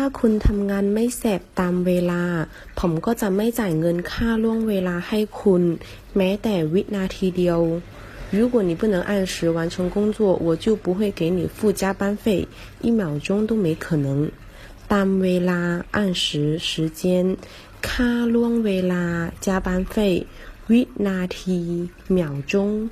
如果你不能按时完成工作，我就不会给你付加班费，一秒钟都没可能。Danvela，按时时间，ka longvela，加班费，wintati，秒钟。